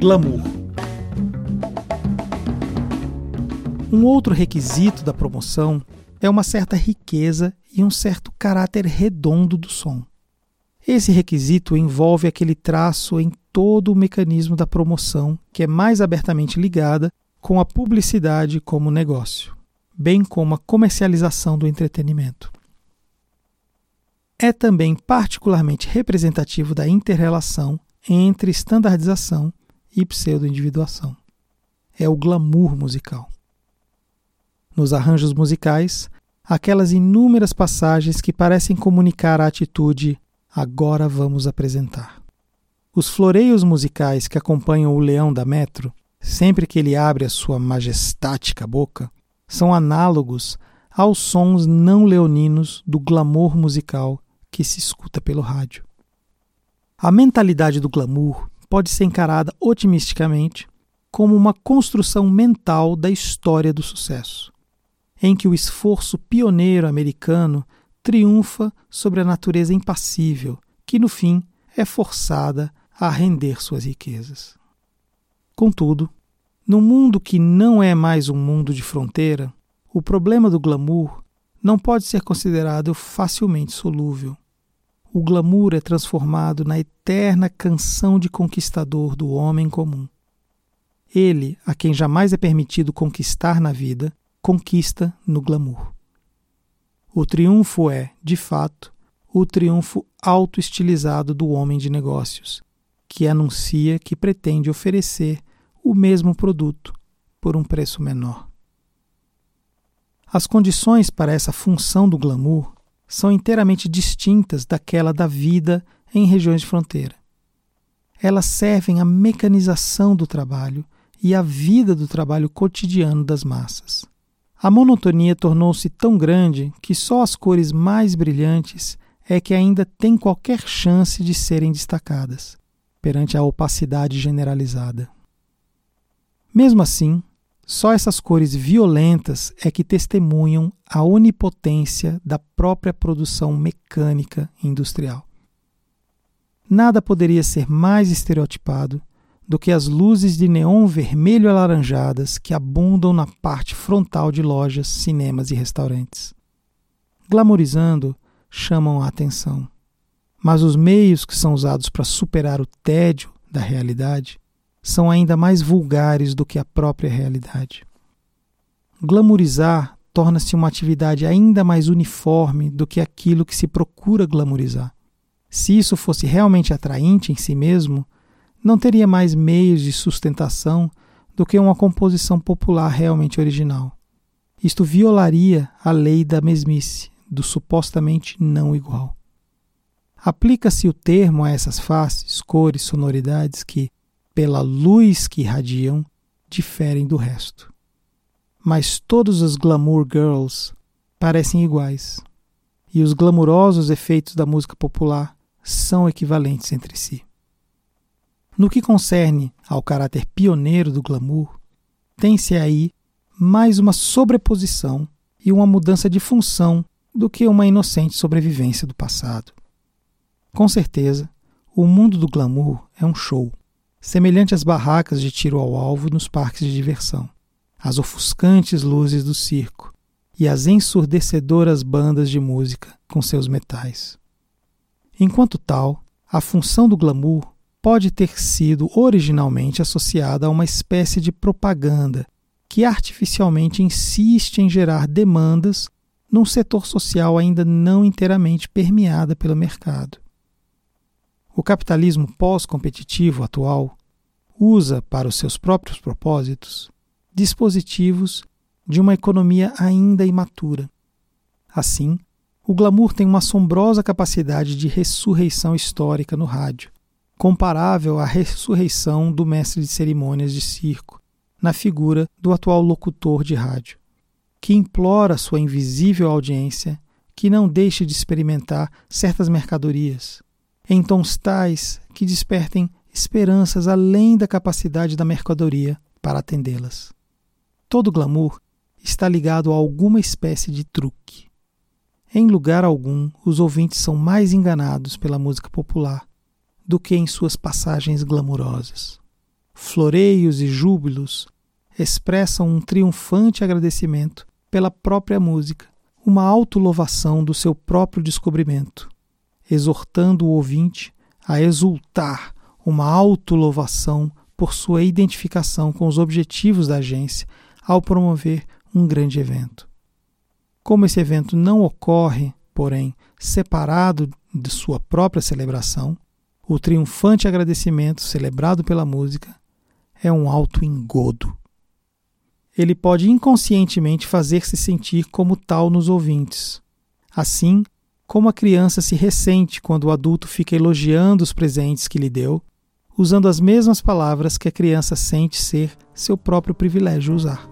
Glamour. Um outro requisito da promoção é uma certa riqueza e um certo caráter redondo do som. Esse requisito envolve aquele traço em todo o mecanismo da promoção que é mais abertamente ligada com a publicidade como negócio, bem como a comercialização do entretenimento. É também particularmente representativo da interrelação entre estandardização e pseudo-individuação. É o glamour musical. Nos arranjos musicais, aquelas inúmeras passagens que parecem comunicar a atitude agora vamos apresentar. Os floreios musicais que acompanham o leão da metro, sempre que ele abre a sua majestática boca, são análogos aos sons não leoninos do glamour musical que se escuta pelo rádio. A mentalidade do glamour pode ser encarada otimisticamente como uma construção mental da história do sucesso, em que o esforço pioneiro americano triunfa sobre a natureza impassível, que no fim é forçada a render suas riquezas. Contudo, no mundo que não é mais um mundo de fronteira, o problema do glamour não pode ser considerado facilmente solúvel. O glamour é transformado na eterna canção de conquistador do homem comum. Ele, a quem jamais é permitido conquistar na vida, conquista no glamour. O triunfo é, de fato, o triunfo auto-estilizado do homem de negócios, que anuncia que pretende oferecer o mesmo produto por um preço menor. As condições para essa função do glamour são inteiramente distintas daquela da vida em regiões de fronteira. Elas servem à mecanização do trabalho e à vida do trabalho cotidiano das massas. A monotonia tornou-se tão grande que só as cores mais brilhantes é que ainda têm qualquer chance de serem destacadas perante a opacidade generalizada. Mesmo assim, só essas cores violentas é que testemunham a onipotência da própria produção mecânica industrial. Nada poderia ser mais estereotipado do que as luzes de neon vermelho alaranjadas que abundam na parte frontal de lojas, cinemas e restaurantes. Glamorizando, chamam a atenção. Mas os meios que são usados para superar o tédio da realidade são ainda mais vulgares do que a própria realidade. Glamorizar torna-se uma atividade ainda mais uniforme do que aquilo que se procura glamorizar. Se isso fosse realmente atraente em si mesmo, não teria mais meios de sustentação do que uma composição popular realmente original. Isto violaria a lei da mesmice, do supostamente não igual. Aplica-se o termo a essas faces, cores, sonoridades que, pela luz que irradiam, diferem do resto. Mas todos os glamour girls parecem iguais, e os glamurosos efeitos da música popular são equivalentes entre si. No que concerne ao caráter pioneiro do glamour, tem-se aí mais uma sobreposição e uma mudança de função do que uma inocente sobrevivência do passado. Com certeza, o mundo do glamour é um show, semelhante às barracas de tiro ao alvo nos parques de diversão, às ofuscantes luzes do circo e às ensurdecedoras bandas de música com seus metais. Enquanto tal, a função do glamour pode ter sido originalmente associada a uma espécie de propaganda que artificialmente insiste em gerar demandas num setor social ainda não inteiramente permeada pelo mercado. O capitalismo pós-competitivo atual usa para os seus próprios propósitos dispositivos de uma economia ainda imatura. Assim, o glamour tem uma assombrosa capacidade de ressurreição histórica no rádio, comparável à ressurreição do mestre de cerimônias de circo, na figura do atual locutor de rádio, que implora sua invisível audiência que não deixe de experimentar certas mercadorias, em tons tais que despertem esperanças além da capacidade da mercadoria para atendê-las. Todo glamour está ligado a alguma espécie de truque. Em lugar algum, os ouvintes são mais enganados pela música popular do que em suas passagens glamurosas. floreios e júbilos expressam um triunfante agradecimento pela própria música, uma autolouvação do seu próprio descobrimento, exortando o ouvinte a exultar uma autolouvação por sua identificação com os objetivos da agência ao promover um grande evento. Como esse evento não ocorre, porém, separado de sua própria celebração, o triunfante agradecimento celebrado pela música é um alto engodo. Ele pode inconscientemente fazer-se sentir como tal nos ouvintes. Assim, como a criança se ressente quando o adulto fica elogiando os presentes que lhe deu, usando as mesmas palavras que a criança sente ser seu próprio privilégio usar.